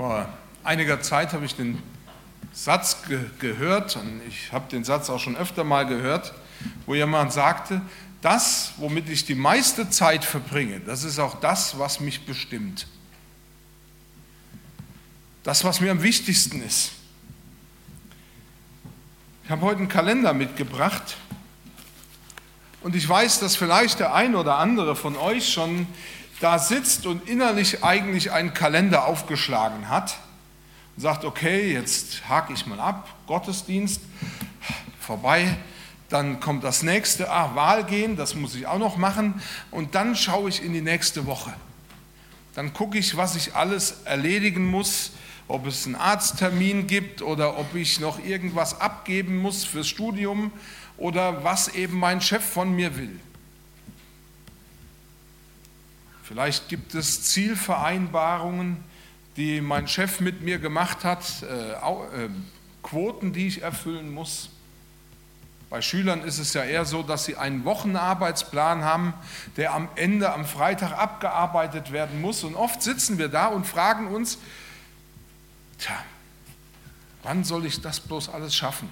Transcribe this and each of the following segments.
Vor einiger Zeit habe ich den Satz ge gehört, und ich habe den Satz auch schon öfter mal gehört, wo jemand sagte, das, womit ich die meiste Zeit verbringe, das ist auch das, was mich bestimmt. Das, was mir am wichtigsten ist. Ich habe heute einen Kalender mitgebracht und ich weiß, dass vielleicht der ein oder andere von euch schon da sitzt und innerlich eigentlich einen Kalender aufgeschlagen hat und sagt, okay, jetzt hake ich mal ab, Gottesdienst, vorbei, dann kommt das nächste, ah, Wahl gehen, das muss ich auch noch machen und dann schaue ich in die nächste Woche. Dann gucke ich, was ich alles erledigen muss, ob es einen Arzttermin gibt oder ob ich noch irgendwas abgeben muss fürs Studium oder was eben mein Chef von mir will. Vielleicht gibt es Zielvereinbarungen, die mein Chef mit mir gemacht hat, äh, äh, Quoten, die ich erfüllen muss. Bei Schülern ist es ja eher so, dass sie einen Wochenarbeitsplan haben, der am Ende am Freitag abgearbeitet werden muss. Und oft sitzen wir da und fragen uns, tja, wann soll ich das bloß alles schaffen?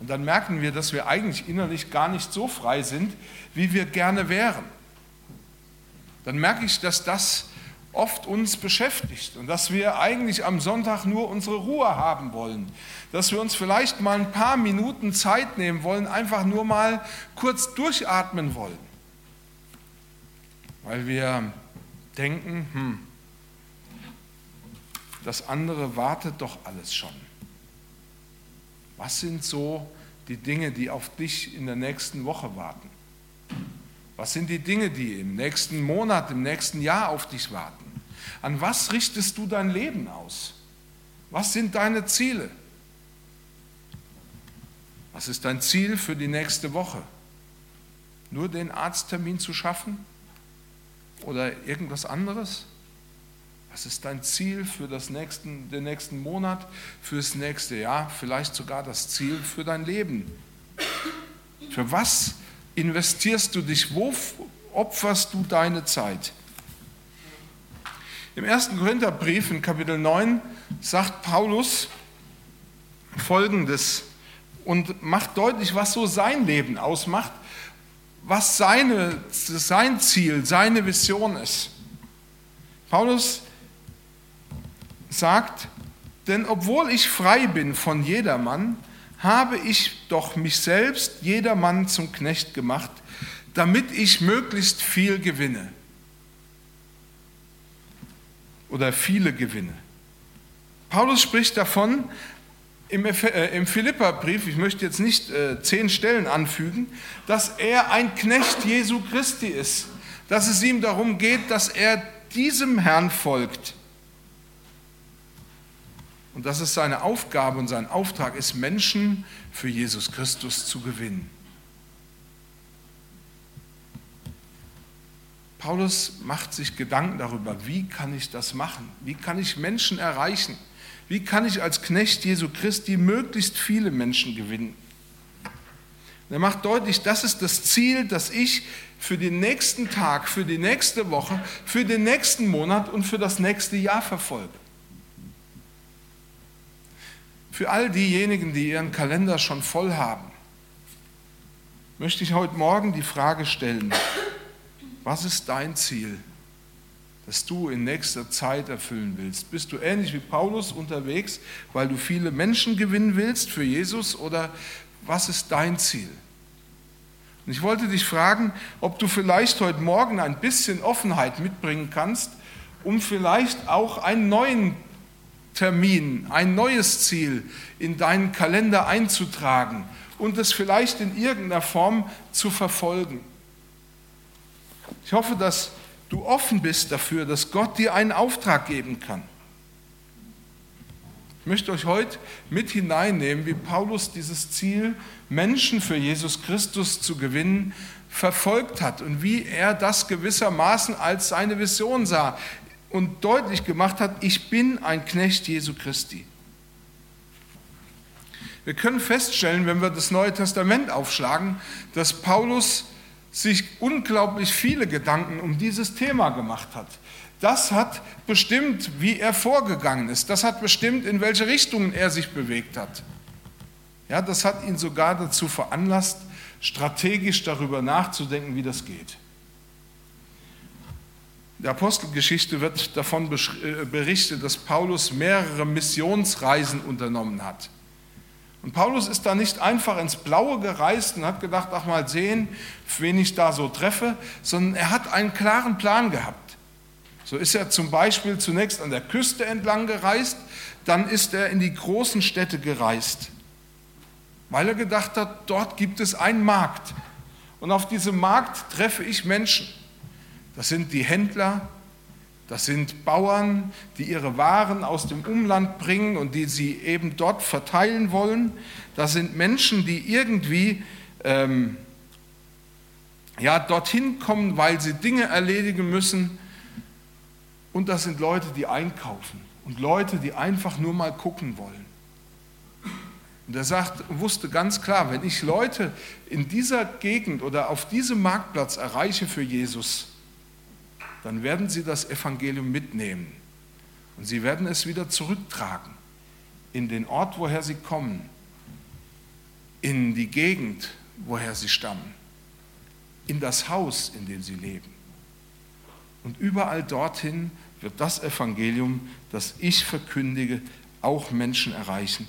Und dann merken wir, dass wir eigentlich innerlich gar nicht so frei sind, wie wir gerne wären dann merke ich, dass das oft uns beschäftigt und dass wir eigentlich am Sonntag nur unsere Ruhe haben wollen, dass wir uns vielleicht mal ein paar Minuten Zeit nehmen wollen, einfach nur mal kurz durchatmen wollen, weil wir denken, hm, das andere wartet doch alles schon. Was sind so die Dinge, die auf dich in der nächsten Woche warten? Was sind die Dinge, die im nächsten Monat, im nächsten Jahr auf dich warten? An was richtest du dein Leben aus? Was sind deine Ziele? Was ist dein Ziel für die nächste Woche? Nur den Arzttermin zu schaffen? Oder irgendwas anderes? Was ist dein Ziel für das nächsten, den nächsten Monat, fürs nächste Jahr, vielleicht sogar das Ziel für dein Leben? Für was investierst du dich? Wo opferst du deine Zeit? Im ersten Korintherbrief in Kapitel 9 sagt Paulus Folgendes und macht deutlich, was so sein Leben ausmacht, was seine, sein Ziel, seine Vision ist. Paulus sagt, denn obwohl ich frei bin von jedermann, habe ich doch mich selbst jedermann zum Knecht gemacht, damit ich möglichst viel gewinne oder viele gewinne. Paulus spricht davon im, äh, im Philipperbrief, ich möchte jetzt nicht äh, zehn Stellen anfügen, dass er ein Knecht Jesu Christi ist, dass es ihm darum geht, dass er diesem Herrn folgt und dass es seine Aufgabe und sein Auftrag ist, Menschen für Jesus Christus zu gewinnen. Paulus macht sich Gedanken darüber, wie kann ich das machen? Wie kann ich Menschen erreichen? Wie kann ich als Knecht Jesu Christi möglichst viele Menschen gewinnen? er macht deutlich, das ist das Ziel, das ich für den nächsten Tag, für die nächste Woche, für den nächsten Monat und für das nächste Jahr verfolge. Für all diejenigen, die ihren Kalender schon voll haben, möchte ich heute Morgen die Frage stellen, was ist dein Ziel, das du in nächster Zeit erfüllen willst? Bist du ähnlich wie Paulus unterwegs, weil du viele Menschen gewinnen willst für Jesus oder was ist dein Ziel? Und ich wollte dich fragen, ob du vielleicht heute Morgen ein bisschen Offenheit mitbringen kannst, um vielleicht auch einen neuen Termin, ein neues Ziel in deinen Kalender einzutragen und es vielleicht in irgendeiner Form zu verfolgen. Ich hoffe, dass du offen bist dafür, dass Gott dir einen Auftrag geben kann. Ich möchte euch heute mit hineinnehmen, wie Paulus dieses Ziel, Menschen für Jesus Christus zu gewinnen, verfolgt hat und wie er das gewissermaßen als seine Vision sah und deutlich gemacht hat, ich bin ein Knecht Jesu Christi. Wir können feststellen, wenn wir das Neue Testament aufschlagen, dass Paulus sich unglaublich viele Gedanken um dieses Thema gemacht hat. das hat bestimmt, wie er vorgegangen ist. Das hat bestimmt, in welche Richtungen er sich bewegt hat. Ja, das hat ihn sogar dazu veranlasst, strategisch darüber nachzudenken, wie das geht. Der Apostelgeschichte wird davon äh, berichtet, dass Paulus mehrere Missionsreisen unternommen hat. Und Paulus ist da nicht einfach ins Blaue gereist und hat gedacht, ach mal sehen, wen ich da so treffe, sondern er hat einen klaren Plan gehabt. So ist er zum Beispiel zunächst an der Küste entlang gereist, dann ist er in die großen Städte gereist, weil er gedacht hat, dort gibt es einen Markt. Und auf diesem Markt treffe ich Menschen. Das sind die Händler, das sind Bauern, die ihre Waren aus dem Umland bringen und die sie eben dort verteilen wollen. Das sind Menschen, die irgendwie ähm, ja, dorthin kommen, weil sie Dinge erledigen müssen. Und das sind Leute, die einkaufen und Leute, die einfach nur mal gucken wollen. Und er sagt, wusste ganz klar, wenn ich Leute in dieser Gegend oder auf diesem Marktplatz erreiche für Jesus, dann werden sie das Evangelium mitnehmen und sie werden es wieder zurücktragen in den Ort, woher sie kommen, in die Gegend, woher sie stammen, in das Haus, in dem sie leben. Und überall dorthin wird das Evangelium, das ich verkündige, auch Menschen erreichen.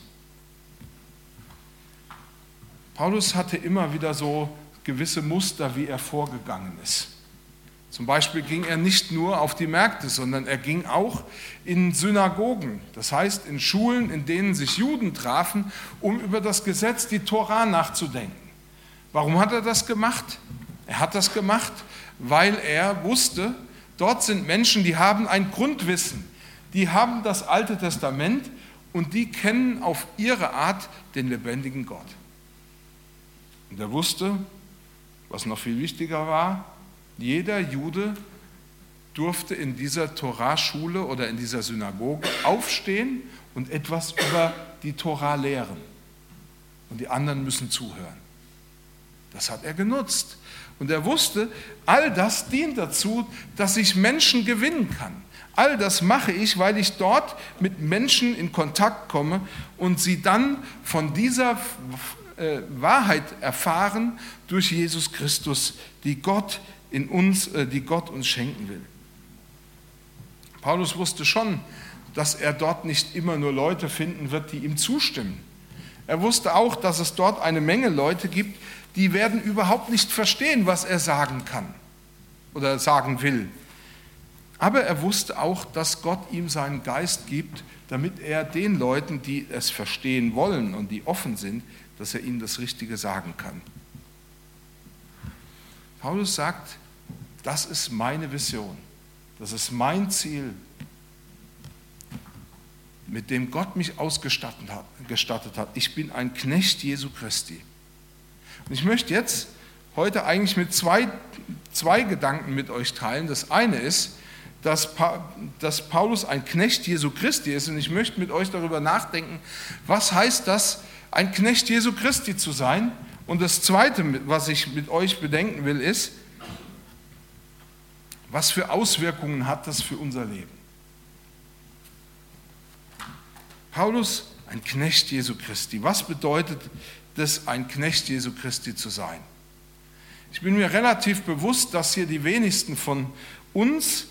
Paulus hatte immer wieder so gewisse Muster, wie er vorgegangen ist. Zum Beispiel ging er nicht nur auf die Märkte, sondern er ging auch in Synagogen, das heißt in Schulen, in denen sich Juden trafen, um über das Gesetz, die Tora, nachzudenken. Warum hat er das gemacht? Er hat das gemacht, weil er wusste, dort sind Menschen, die haben ein Grundwissen, die haben das Alte Testament und die kennen auf ihre Art den lebendigen Gott. Und er wusste, was noch viel wichtiger war, jeder Jude durfte in dieser Toraschule oder in dieser Synagoge aufstehen und etwas über die Tora lehren. Und die anderen müssen zuhören. Das hat er genutzt. Und er wusste, all das dient dazu, dass ich Menschen gewinnen kann. All das mache ich, weil ich dort mit Menschen in Kontakt komme und sie dann von dieser äh, Wahrheit erfahren durch Jesus Christus, die Gott in uns, äh, die Gott uns schenken will. Paulus wusste schon, dass er dort nicht immer nur Leute finden wird, die ihm zustimmen. Er wusste auch, dass es dort eine Menge Leute gibt, die werden überhaupt nicht verstehen, was er sagen kann oder sagen will. Aber er wusste auch, dass Gott ihm seinen Geist gibt, damit er den Leuten, die es verstehen wollen und die offen sind, dass er ihnen das Richtige sagen kann. Paulus sagt, das ist meine Vision. Das ist mein Ziel, mit dem Gott mich ausgestattet hat. Ich bin ein Knecht Jesu Christi. Und ich möchte jetzt heute eigentlich mit zwei, zwei Gedanken mit euch teilen. Das eine ist, dass, pa dass Paulus ein Knecht Jesu Christi ist. Und ich möchte mit euch darüber nachdenken, was heißt das, ein Knecht Jesu Christi zu sein? Und das zweite, was ich mit euch bedenken will, ist, was für Auswirkungen hat das für unser Leben? Paulus, ein Knecht Jesu Christi. Was bedeutet es, ein Knecht Jesu Christi zu sein? Ich bin mir relativ bewusst, dass hier die wenigsten von uns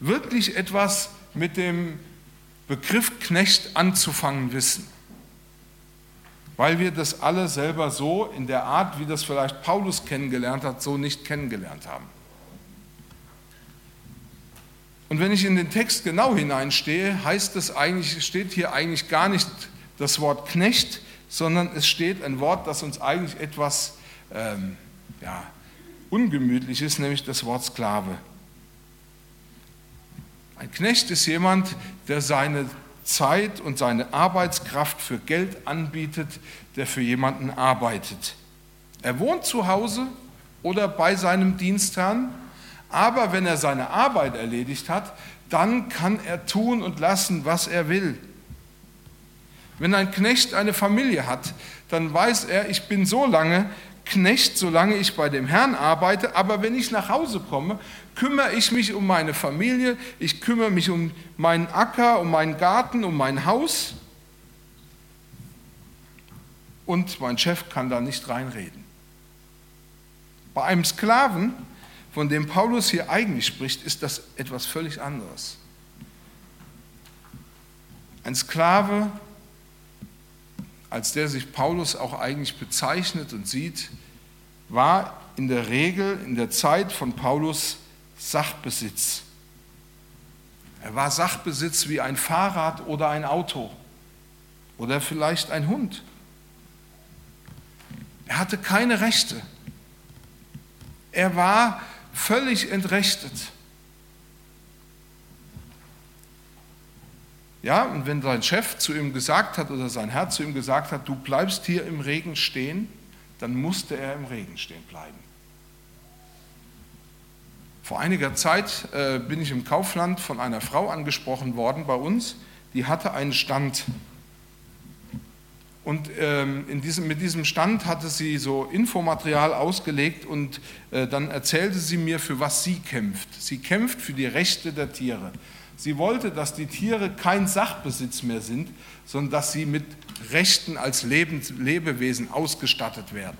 wirklich etwas mit dem Begriff Knecht anzufangen wissen, weil wir das alle selber so in der Art, wie das vielleicht Paulus kennengelernt hat, so nicht kennengelernt haben. Und wenn ich in den Text genau hineinstehe, heißt es eigentlich, steht hier eigentlich gar nicht das Wort Knecht, sondern es steht ein Wort, das uns eigentlich etwas ähm, ja, ungemütlich ist, nämlich das Wort Sklave. Ein Knecht ist jemand, der seine Zeit und seine Arbeitskraft für Geld anbietet, der für jemanden arbeitet. Er wohnt zu Hause oder bei seinem Dienstherrn aber wenn er seine Arbeit erledigt hat, dann kann er tun und lassen, was er will. Wenn ein Knecht eine Familie hat, dann weiß er, ich bin so lange Knecht, solange ich bei dem Herrn arbeite, aber wenn ich nach Hause komme, kümmere ich mich um meine Familie, ich kümmere mich um meinen Acker, um meinen Garten, um mein Haus und mein Chef kann da nicht reinreden. Bei einem Sklaven, von dem Paulus hier eigentlich spricht, ist das etwas völlig anderes. Ein Sklave, als der sich Paulus auch eigentlich bezeichnet und sieht, war in der Regel in der Zeit von Paulus Sachbesitz. Er war Sachbesitz wie ein Fahrrad oder ein Auto oder vielleicht ein Hund. Er hatte keine Rechte. Er war völlig entrechtet. Ja, und wenn sein Chef zu ihm gesagt hat oder sein Herr zu ihm gesagt hat, du bleibst hier im Regen stehen, dann musste er im Regen stehen bleiben. Vor einiger Zeit äh, bin ich im Kaufland von einer Frau angesprochen worden bei uns, die hatte einen Stand. Und ähm, diesem, mit diesem Stand hatte sie so Infomaterial ausgelegt und äh, dann erzählte sie mir, für was sie kämpft. Sie kämpft für die Rechte der Tiere. Sie wollte, dass die Tiere kein Sachbesitz mehr sind, sondern dass sie mit Rechten als Lebens Lebewesen ausgestattet werden.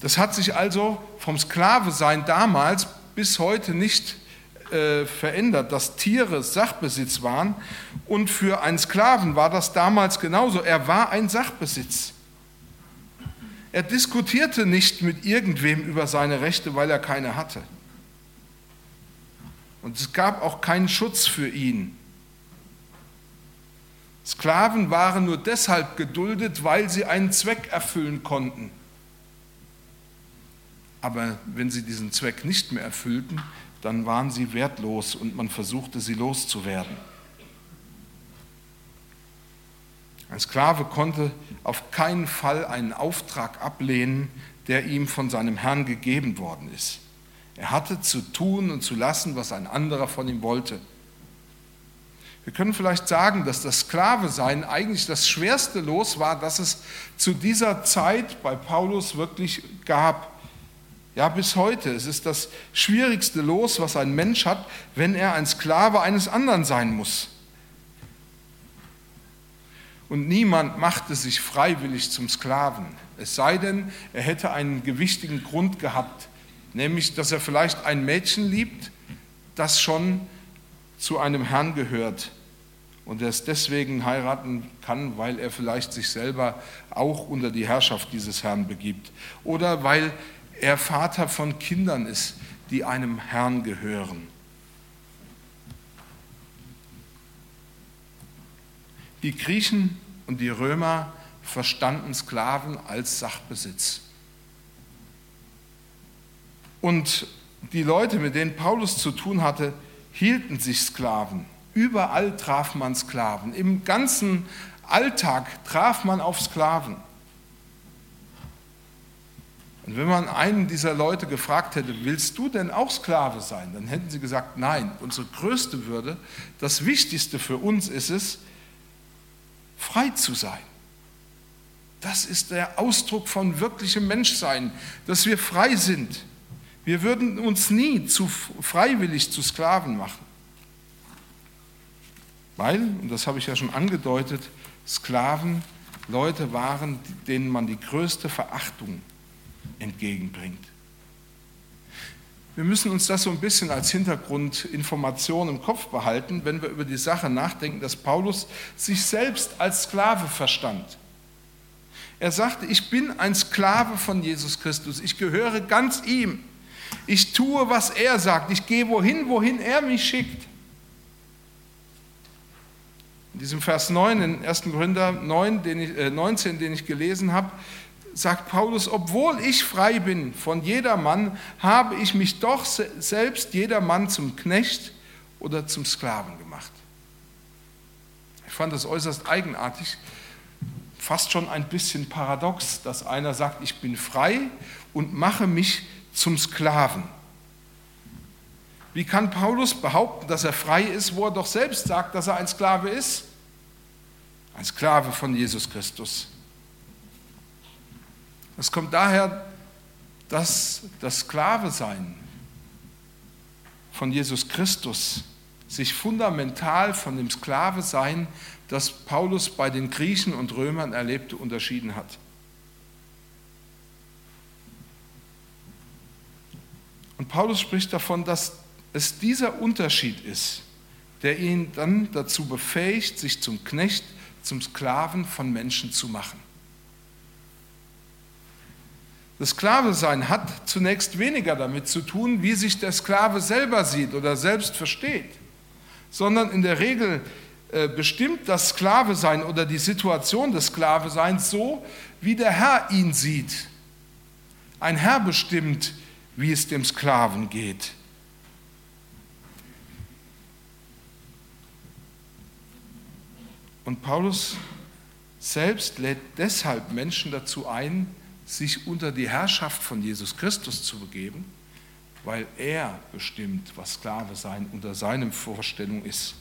Das hat sich also vom Sklavesein damals bis heute nicht äh, verändert, dass Tiere Sachbesitz waren. Und für einen Sklaven war das damals genauso. Er war ein Sachbesitz. Er diskutierte nicht mit irgendwem über seine Rechte, weil er keine hatte. Und es gab auch keinen Schutz für ihn. Sklaven waren nur deshalb geduldet, weil sie einen Zweck erfüllen konnten. Aber wenn sie diesen Zweck nicht mehr erfüllten, dann waren sie wertlos und man versuchte sie loszuwerden. Ein Sklave konnte auf keinen Fall einen Auftrag ablehnen, der ihm von seinem Herrn gegeben worden ist. Er hatte zu tun und zu lassen, was ein anderer von ihm wollte. Wir können vielleicht sagen, dass das Sklave-Sein eigentlich das schwerste Los war, das es zu dieser Zeit bei Paulus wirklich gab. Ja, bis heute. Es ist das schwierigste Los, was ein Mensch hat, wenn er ein Sklave eines anderen sein muss. Und niemand machte sich freiwillig zum Sklaven, es sei denn, er hätte einen gewichtigen Grund gehabt, nämlich dass er vielleicht ein Mädchen liebt, das schon zu einem Herrn gehört und er es deswegen heiraten kann, weil er vielleicht sich selber auch unter die Herrschaft dieses Herrn begibt oder weil er Vater von Kindern ist, die einem Herrn gehören. Die Griechen und die Römer verstanden Sklaven als Sachbesitz. Und die Leute, mit denen Paulus zu tun hatte, hielten sich Sklaven. Überall traf man Sklaven. Im ganzen Alltag traf man auf Sklaven. Und wenn man einen dieser Leute gefragt hätte, willst du denn auch Sklave sein? Dann hätten sie gesagt, nein. Unsere größte Würde, das Wichtigste für uns ist es, frei zu sein. Das ist der Ausdruck von wirklichem Menschsein, dass wir frei sind. Wir würden uns nie zu freiwillig zu Sklaven machen. Weil, und das habe ich ja schon angedeutet, Sklaven Leute waren, denen man die größte Verachtung entgegenbringt. Wir müssen uns das so ein bisschen als Hintergrundinformation im Kopf behalten, wenn wir über die Sache nachdenken, dass Paulus sich selbst als Sklave verstand. Er sagte, ich bin ein Sklave von Jesus Christus, ich gehöre ganz ihm. Ich tue, was er sagt. Ich gehe wohin, wohin er mich schickt. In diesem Vers 9, in 1. Korinther 9, den ich, äh 19, den ich gelesen habe, sagt Paulus, obwohl ich frei bin von jedermann, habe ich mich doch selbst jedermann zum Knecht oder zum Sklaven gemacht. Ich fand das äußerst eigenartig, fast schon ein bisschen paradox, dass einer sagt, ich bin frei und mache mich zum Sklaven. Wie kann Paulus behaupten, dass er frei ist, wo er doch selbst sagt, dass er ein Sklave ist? Ein Sklave von Jesus Christus. Es kommt daher, dass das Sklave-Sein von Jesus Christus sich fundamental von dem Sklave-Sein, das Paulus bei den Griechen und Römern erlebte, unterschieden hat. Und Paulus spricht davon, dass es dieser Unterschied ist, der ihn dann dazu befähigt, sich zum Knecht, zum Sklaven von Menschen zu machen. Das Sklave-Sein hat zunächst weniger damit zu tun, wie sich der Sklave selber sieht oder selbst versteht, sondern in der Regel äh, bestimmt das Sklave-Sein oder die Situation des Sklaveseins so, wie der Herr ihn sieht. Ein Herr bestimmt, wie es dem Sklaven geht. Und Paulus selbst lädt deshalb Menschen dazu ein, sich unter die Herrschaft von Jesus Christus zu begeben, weil er bestimmt, was Sklave sein unter seinem Vorstellung ist.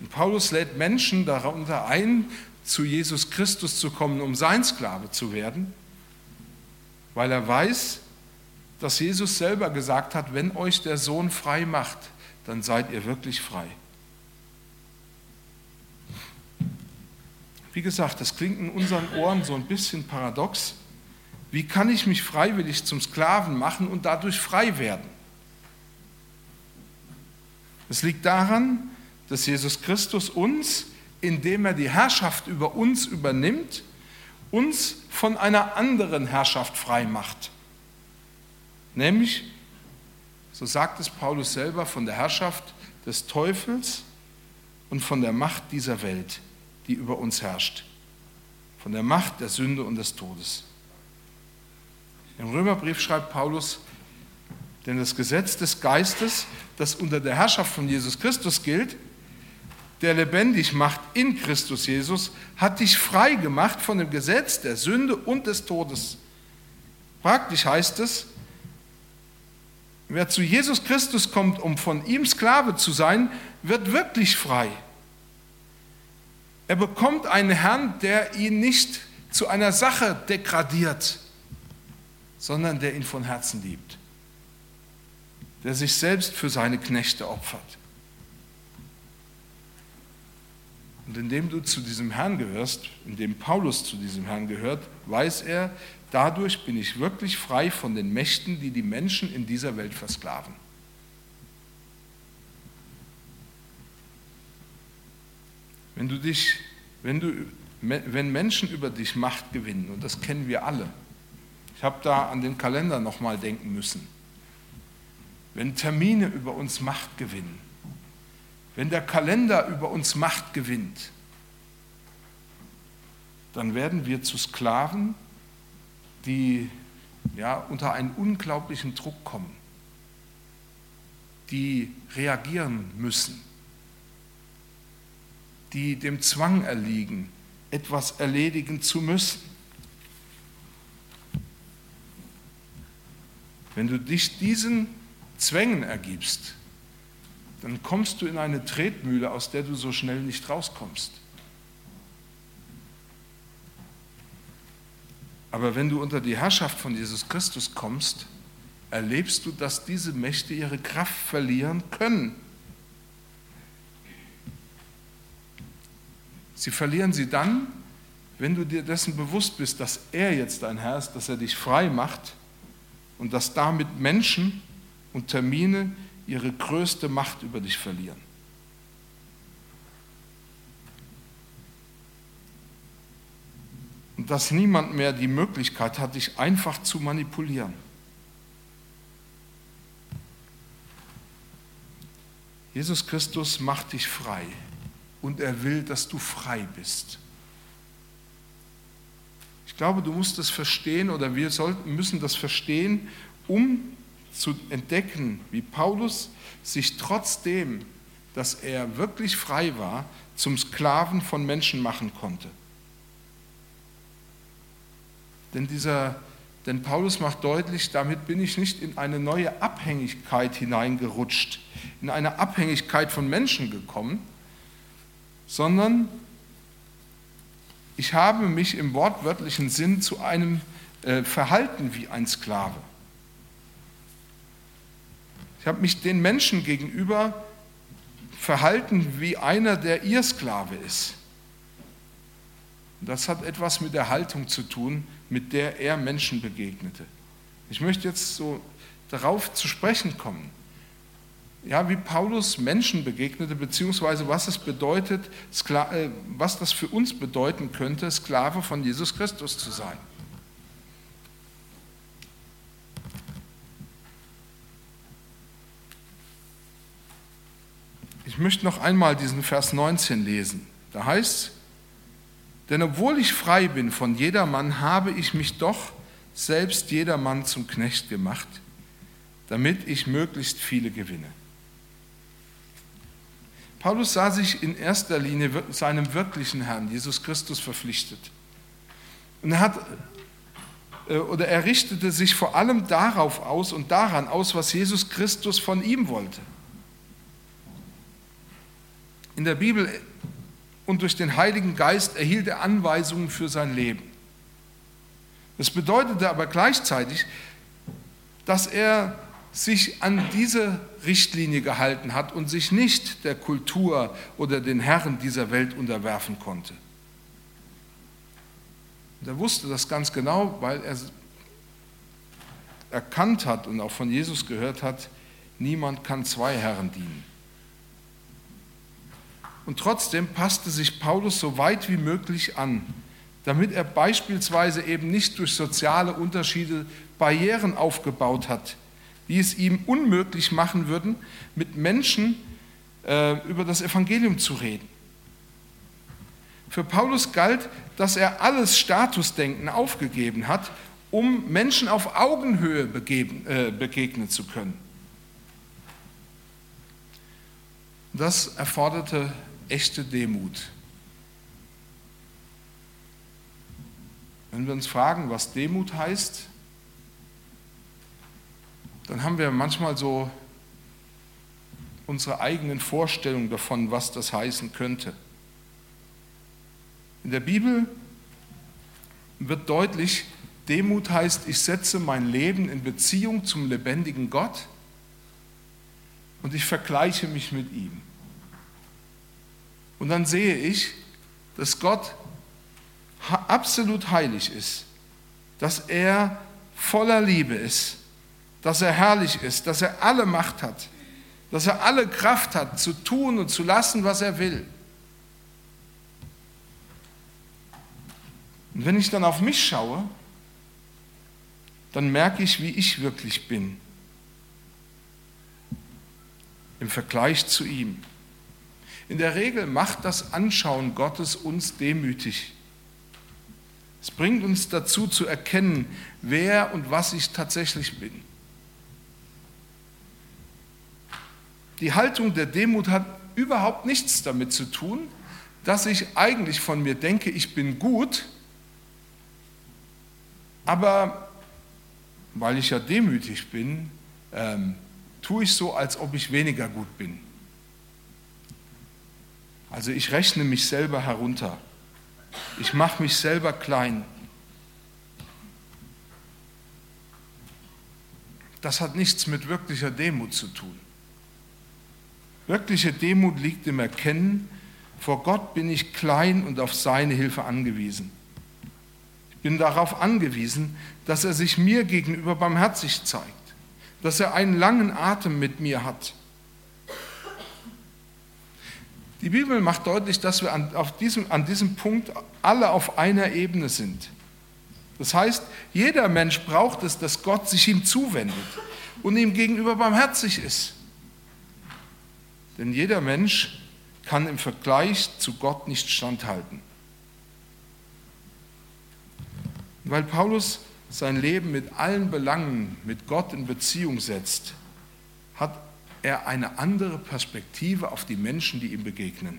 Und Paulus lädt Menschen darunter ein, zu Jesus Christus zu kommen, um sein Sklave zu werden, weil er weiß, dass Jesus selber gesagt hat, wenn euch der Sohn frei macht, dann seid ihr wirklich frei. Wie gesagt, das klingt in unseren Ohren so ein bisschen paradox. Wie kann ich mich freiwillig zum Sklaven machen und dadurch frei werden? Es liegt daran, dass Jesus Christus uns, indem er die Herrschaft über uns übernimmt, uns von einer anderen Herrschaft frei macht. Nämlich, so sagt es Paulus selber, von der Herrschaft des Teufels und von der Macht dieser Welt die über uns herrscht, von der Macht der Sünde und des Todes. Im Römerbrief schreibt Paulus, denn das Gesetz des Geistes, das unter der Herrschaft von Jesus Christus gilt, der lebendig macht in Christus Jesus, hat dich frei gemacht von dem Gesetz der Sünde und des Todes. Praktisch heißt es, wer zu Jesus Christus kommt, um von ihm Sklave zu sein, wird wirklich frei. Er bekommt einen Herrn, der ihn nicht zu einer Sache degradiert, sondern der ihn von Herzen liebt, der sich selbst für seine Knechte opfert. Und indem du zu diesem Herrn gehörst, indem Paulus zu diesem Herrn gehört, weiß er, dadurch bin ich wirklich frei von den Mächten, die die Menschen in dieser Welt versklaven. Wenn du dich, wenn du, wenn Menschen über dich Macht gewinnen, und das kennen wir alle, ich habe da an den Kalender nochmal denken müssen, wenn Termine über uns Macht gewinnen, wenn der Kalender über uns Macht gewinnt, dann werden wir zu Sklaven, die ja, unter einen unglaublichen Druck kommen, die reagieren müssen die dem Zwang erliegen, etwas erledigen zu müssen. Wenn du dich diesen Zwängen ergibst, dann kommst du in eine Tretmühle, aus der du so schnell nicht rauskommst. Aber wenn du unter die Herrschaft von Jesus Christus kommst, erlebst du, dass diese Mächte ihre Kraft verlieren können. Sie verlieren sie dann, wenn du dir dessen bewusst bist, dass er jetzt dein Herr ist, dass er dich frei macht und dass damit Menschen und Termine ihre größte Macht über dich verlieren. Und dass niemand mehr die Möglichkeit hat, dich einfach zu manipulieren. Jesus Christus macht dich frei und er will, dass du frei bist. Ich glaube, du musst das verstehen oder wir sollten, müssen das verstehen, um zu entdecken, wie Paulus sich trotzdem, dass er wirklich frei war, zum Sklaven von Menschen machen konnte. Denn, dieser, denn Paulus macht deutlich, damit bin ich nicht in eine neue Abhängigkeit hineingerutscht, in eine Abhängigkeit von Menschen gekommen, sondern ich habe mich im wortwörtlichen Sinn zu einem äh, verhalten wie ein Sklave. Ich habe mich den Menschen gegenüber verhalten wie einer, der ihr Sklave ist. Das hat etwas mit der Haltung zu tun, mit der er Menschen begegnete. Ich möchte jetzt so darauf zu sprechen kommen. Ja, wie Paulus Menschen begegnete, beziehungsweise was es bedeutet, äh, was das für uns bedeuten könnte, Sklave von Jesus Christus zu sein. Ich möchte noch einmal diesen Vers 19 lesen. Da heißt denn obwohl ich frei bin von jedermann, habe ich mich doch selbst jedermann zum Knecht gemacht, damit ich möglichst viele gewinne. Paulus sah sich in erster Linie seinem wirklichen Herrn, Jesus Christus, verpflichtet. Und er hat äh, oder er richtete sich vor allem darauf aus und daran aus, was Jesus Christus von ihm wollte. In der Bibel und durch den Heiligen Geist erhielt er Anweisungen für sein Leben. Das bedeutete aber gleichzeitig, dass er sich an diese Richtlinie gehalten hat und sich nicht der Kultur oder den Herren dieser Welt unterwerfen konnte. Und er wusste das ganz genau, weil er erkannt hat und auch von Jesus gehört hat, niemand kann zwei Herren dienen. Und trotzdem passte sich Paulus so weit wie möglich an, damit er beispielsweise eben nicht durch soziale Unterschiede Barrieren aufgebaut hat, die es ihm unmöglich machen würden, mit Menschen äh, über das Evangelium zu reden. Für Paulus galt, dass er alles Statusdenken aufgegeben hat, um Menschen auf Augenhöhe begeben, äh, begegnen zu können. Das erforderte echte Demut. Wenn wir uns fragen, was Demut heißt, dann haben wir manchmal so unsere eigenen Vorstellungen davon, was das heißen könnte. In der Bibel wird deutlich, Demut heißt, ich setze mein Leben in Beziehung zum lebendigen Gott und ich vergleiche mich mit ihm. Und dann sehe ich, dass Gott absolut heilig ist, dass er voller Liebe ist, dass er herrlich ist, dass er alle Macht hat, dass er alle Kraft hat, zu tun und zu lassen, was er will. Und wenn ich dann auf mich schaue, dann merke ich, wie ich wirklich bin im Vergleich zu ihm. In der Regel macht das Anschauen Gottes uns demütig. Es bringt uns dazu zu erkennen, wer und was ich tatsächlich bin. Die Haltung der Demut hat überhaupt nichts damit zu tun, dass ich eigentlich von mir denke, ich bin gut, aber weil ich ja demütig bin, ähm, tue ich so, als ob ich weniger gut bin. Also ich rechne mich selber herunter. Ich mache mich selber klein. Das hat nichts mit wirklicher Demut zu tun. Wirkliche Demut liegt im Erkennen, vor Gott bin ich klein und auf seine Hilfe angewiesen. Ich bin darauf angewiesen, dass er sich mir gegenüber barmherzig zeigt, dass er einen langen Atem mit mir hat die Bibel macht deutlich, dass wir an, diesem, an diesem Punkt alle auf einer Ebene sind. Das heißt, jeder Mensch braucht es, dass Gott sich ihm zuwendet und ihm gegenüber barmherzig ist. Denn jeder Mensch kann im Vergleich zu Gott nicht standhalten. Weil Paulus sein Leben mit allen Belangen mit Gott in Beziehung setzt, hat er eine andere Perspektive auf die Menschen, die ihm begegnen.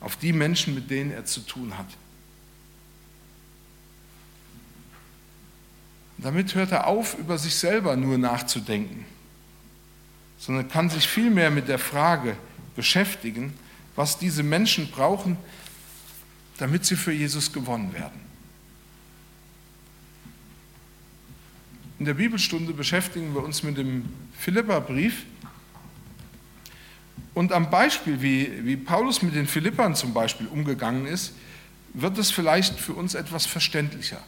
Auf die Menschen, mit denen er zu tun hat. Damit hört er auf, über sich selber nur nachzudenken, sondern kann sich vielmehr mit der Frage beschäftigen, was diese Menschen brauchen, damit sie für Jesus gewonnen werden. In der Bibelstunde beschäftigen wir uns mit dem Philipperbrief. Und am Beispiel, wie, wie Paulus mit den Philippern zum Beispiel umgegangen ist, wird es vielleicht für uns etwas verständlicher.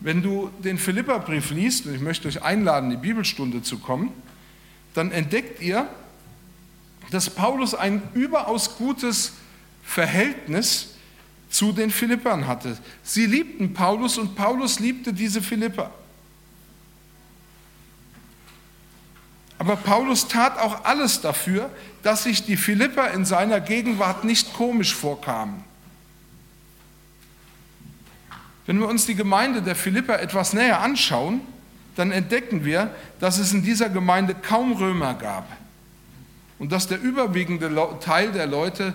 Wenn du den Philipperbrief liest, und ich möchte euch einladen, in die Bibelstunde zu kommen, dann entdeckt ihr, dass Paulus ein überaus gutes Verhältnis zu den Philippern hatte. Sie liebten Paulus und Paulus liebte diese Philipper. Aber Paulus tat auch alles dafür, dass sich die Philipper in seiner Gegenwart nicht komisch vorkamen. Wenn wir uns die Gemeinde der Philipper etwas näher anschauen, dann entdecken wir, dass es in dieser Gemeinde kaum Römer gab und dass der überwiegende Teil der Leute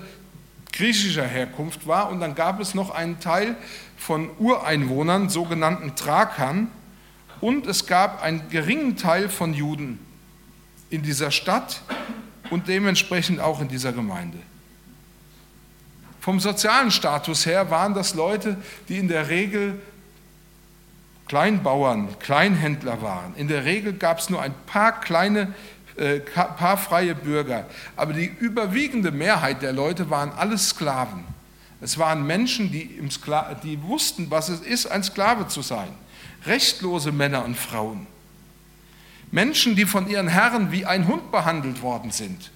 griechischer Herkunft war. Und dann gab es noch einen Teil von Ureinwohnern, sogenannten Thrakern, und es gab einen geringen Teil von Juden in dieser Stadt und dementsprechend auch in dieser Gemeinde. Vom sozialen Status her waren das Leute, die in der Regel Kleinbauern, Kleinhändler waren. In der Regel gab es nur ein paar kleine äh, paar freie Bürger. Aber die überwiegende Mehrheit der Leute waren alles Sklaven. Es waren Menschen, die, im Skla die wussten, was es ist, ein Sklave zu sein. Rechtlose Männer und Frauen. Menschen, die von ihren Herren wie ein Hund behandelt worden sind.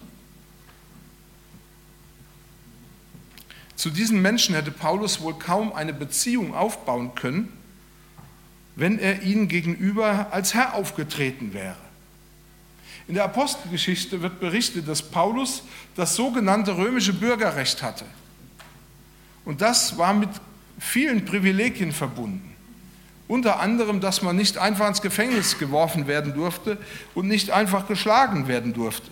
Zu diesen Menschen hätte Paulus wohl kaum eine Beziehung aufbauen können, wenn er ihnen gegenüber als Herr aufgetreten wäre. In der Apostelgeschichte wird berichtet, dass Paulus das sogenannte römische Bürgerrecht hatte. Und das war mit vielen Privilegien verbunden. Unter anderem, dass man nicht einfach ins Gefängnis geworfen werden durfte und nicht einfach geschlagen werden durfte.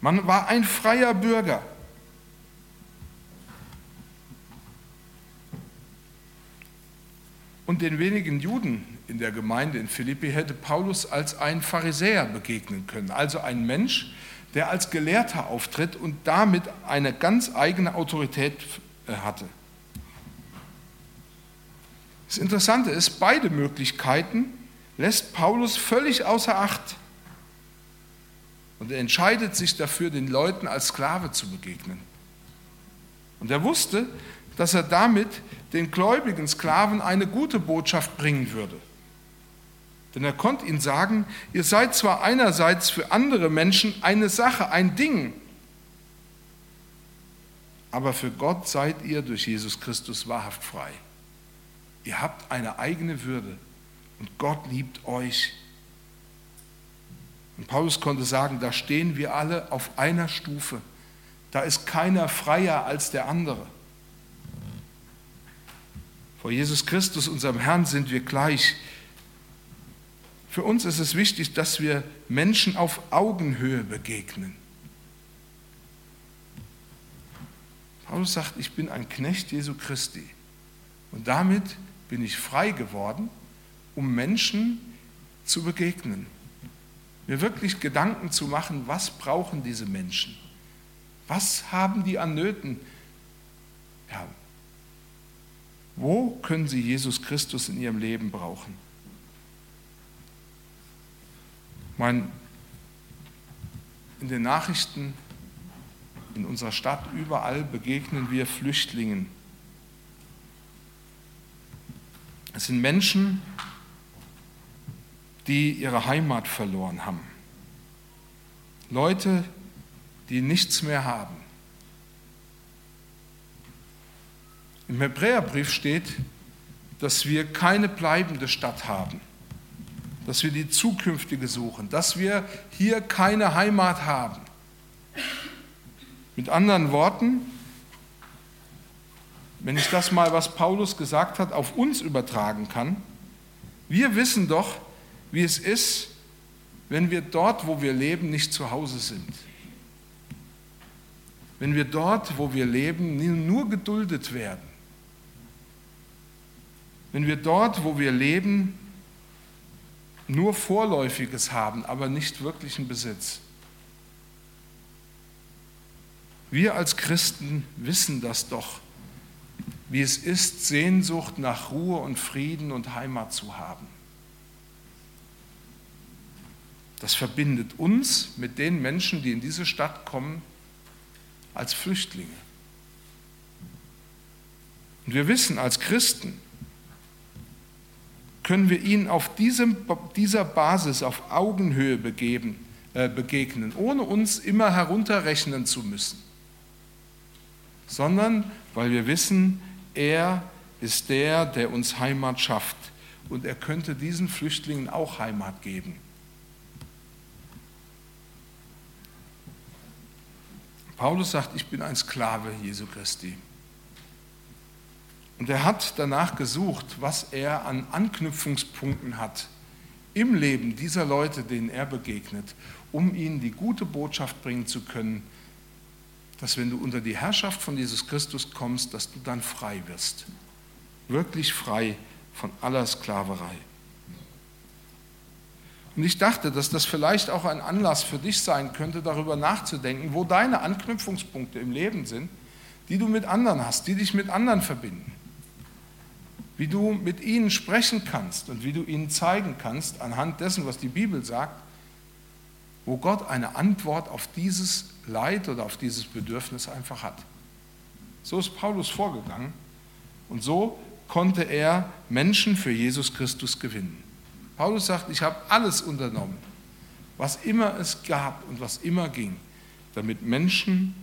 Man war ein freier Bürger. Und den wenigen Juden in der Gemeinde in Philippi hätte Paulus als ein Pharisäer begegnen können, also ein Mensch, der als Gelehrter auftritt und damit eine ganz eigene Autorität äh, hatte. Das Interessante ist, beide Möglichkeiten lässt Paulus völlig außer Acht. Und er entscheidet sich dafür, den Leuten als Sklave zu begegnen. Und er wusste, dass er damit den gläubigen Sklaven eine gute Botschaft bringen würde. Denn er konnte ihnen sagen, ihr seid zwar einerseits für andere Menschen eine Sache, ein Ding, aber für Gott seid ihr durch Jesus Christus wahrhaft frei. Ihr habt eine eigene Würde und Gott liebt euch. Und Paulus konnte sagen, da stehen wir alle auf einer Stufe. Da ist keiner freier als der andere. Vor Jesus Christus, unserem Herrn, sind wir gleich. Für uns ist es wichtig, dass wir Menschen auf Augenhöhe begegnen. Paulus sagt, ich bin ein Knecht Jesu Christi. Und damit bin ich frei geworden, um Menschen zu begegnen. Mir wirklich Gedanken zu machen, was brauchen diese Menschen? Was haben die an Nöten? Ja, wo können sie Jesus Christus in ihrem Leben brauchen? Mein, in den Nachrichten in unserer Stadt überall begegnen wir Flüchtlingen. Es sind Menschen, die ihre Heimat verloren haben. Leute, die nichts mehr haben. Im Hebräerbrief steht, dass wir keine bleibende Stadt haben dass wir die zukünftige suchen, dass wir hier keine Heimat haben. Mit anderen Worten, wenn ich das mal, was Paulus gesagt hat, auf uns übertragen kann, wir wissen doch, wie es ist, wenn wir dort, wo wir leben, nicht zu Hause sind. Wenn wir dort, wo wir leben, nur geduldet werden. Wenn wir dort, wo wir leben, nur Vorläufiges haben, aber nicht wirklichen Besitz. Wir als Christen wissen das doch, wie es ist, Sehnsucht nach Ruhe und Frieden und Heimat zu haben. Das verbindet uns mit den Menschen, die in diese Stadt kommen, als Flüchtlinge. Und wir wissen als Christen, können wir ihnen auf diesem, dieser Basis auf Augenhöhe begeben, äh, begegnen, ohne uns immer herunterrechnen zu müssen, sondern weil wir wissen, er ist der, der uns Heimat schafft und er könnte diesen Flüchtlingen auch Heimat geben. Paulus sagt, ich bin ein Sklave Jesu Christi. Und er hat danach gesucht, was er an Anknüpfungspunkten hat im Leben dieser Leute, denen er begegnet, um ihnen die gute Botschaft bringen zu können, dass wenn du unter die Herrschaft von Jesus Christus kommst, dass du dann frei wirst. Wirklich frei von aller Sklaverei. Und ich dachte, dass das vielleicht auch ein Anlass für dich sein könnte, darüber nachzudenken, wo deine Anknüpfungspunkte im Leben sind, die du mit anderen hast, die dich mit anderen verbinden. Wie du mit ihnen sprechen kannst und wie du ihnen zeigen kannst, anhand dessen, was die Bibel sagt, wo Gott eine Antwort auf dieses Leid oder auf dieses Bedürfnis einfach hat. So ist Paulus vorgegangen und so konnte er Menschen für Jesus Christus gewinnen. Paulus sagt, ich habe alles unternommen, was immer es gab und was immer ging, damit Menschen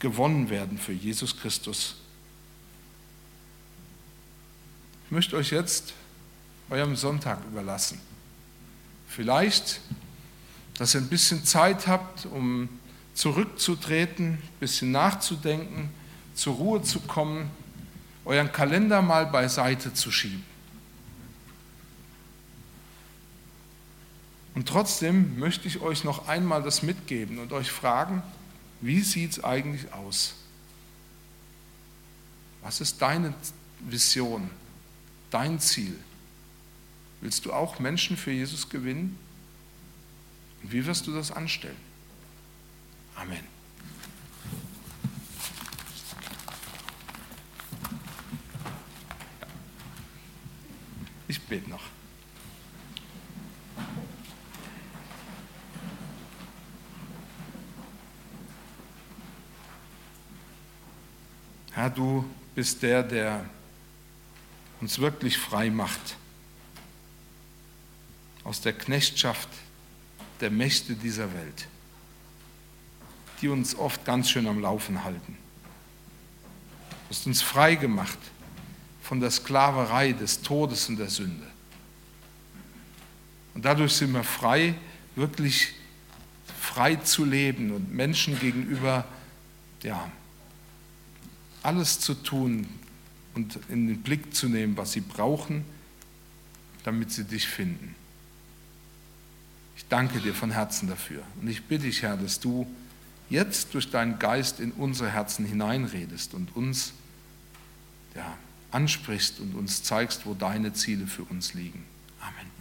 gewonnen werden für Jesus Christus. Ich möchte euch jetzt eurem Sonntag überlassen. Vielleicht, dass ihr ein bisschen Zeit habt, um zurückzutreten, ein bisschen nachzudenken, zur Ruhe zu kommen, euren Kalender mal beiseite zu schieben. Und trotzdem möchte ich euch noch einmal das mitgeben und euch fragen, wie sieht es eigentlich aus? Was ist deine Vision, dein Ziel? Willst du auch Menschen für Jesus gewinnen? Und wie wirst du das anstellen? Amen. Ich bete noch. Herr, du bist der, der uns wirklich frei macht aus der Knechtschaft der Mächte dieser Welt, die uns oft ganz schön am Laufen halten. Du hast uns frei gemacht von der Sklaverei des Todes und der Sünde. Und dadurch sind wir frei, wirklich frei zu leben und Menschen gegenüber, ja, alles zu tun und in den Blick zu nehmen, was sie brauchen, damit sie dich finden. Ich danke dir von Herzen dafür. Und ich bitte dich, Herr, dass du jetzt durch deinen Geist in unsere Herzen hineinredest und uns ja, ansprichst und uns zeigst, wo deine Ziele für uns liegen. Amen.